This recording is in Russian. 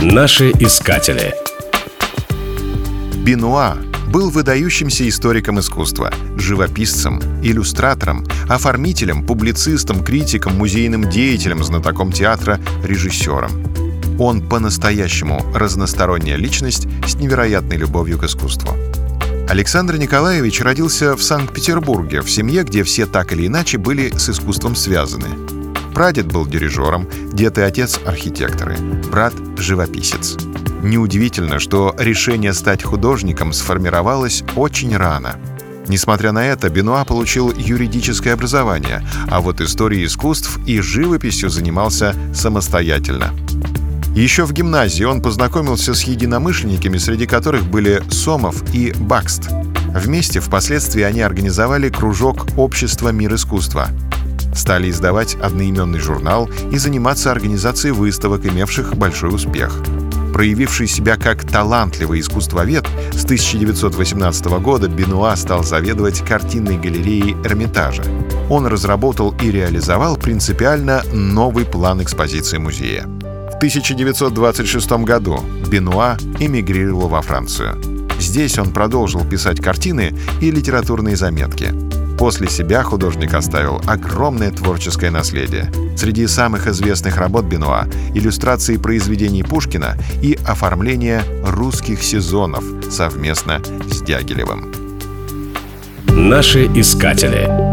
Наши искатели. Бенуа был выдающимся историком искусства, живописцем, иллюстратором, оформителем, публицистом, критиком, музейным деятелем, знатоком театра, режиссером. Он по-настоящему разносторонняя личность с невероятной любовью к искусству. Александр Николаевич родился в Санкт-Петербурге, в семье, где все так или иначе были с искусством связаны. Прадед был дирижером, дед и отец — архитекторы, брат — живописец. Неудивительно, что решение стать художником сформировалось очень рано. Несмотря на это, Бенуа получил юридическое образование, а вот историей искусств и живописью занимался самостоятельно. Еще в гимназии он познакомился с единомышленниками, среди которых были Сомов и Бакст. Вместе впоследствии они организовали кружок «Общество мир искусства». Стали издавать одноименный журнал и заниматься организацией выставок, имевших большой успех. Проявивший себя как талантливый искусствовед, с 1918 года Бенуа стал заведовать картинной галереей Эрмитажа. Он разработал и реализовал принципиально новый план экспозиции музея. В 1926 году Бенуа эмигрировал во Францию. Здесь он продолжил писать картины и литературные заметки. После себя художник оставил огромное творческое наследие. Среди самых известных работ Бенуа — иллюстрации произведений Пушкина и оформление русских сезонов совместно с Дягилевым. Наши искатели.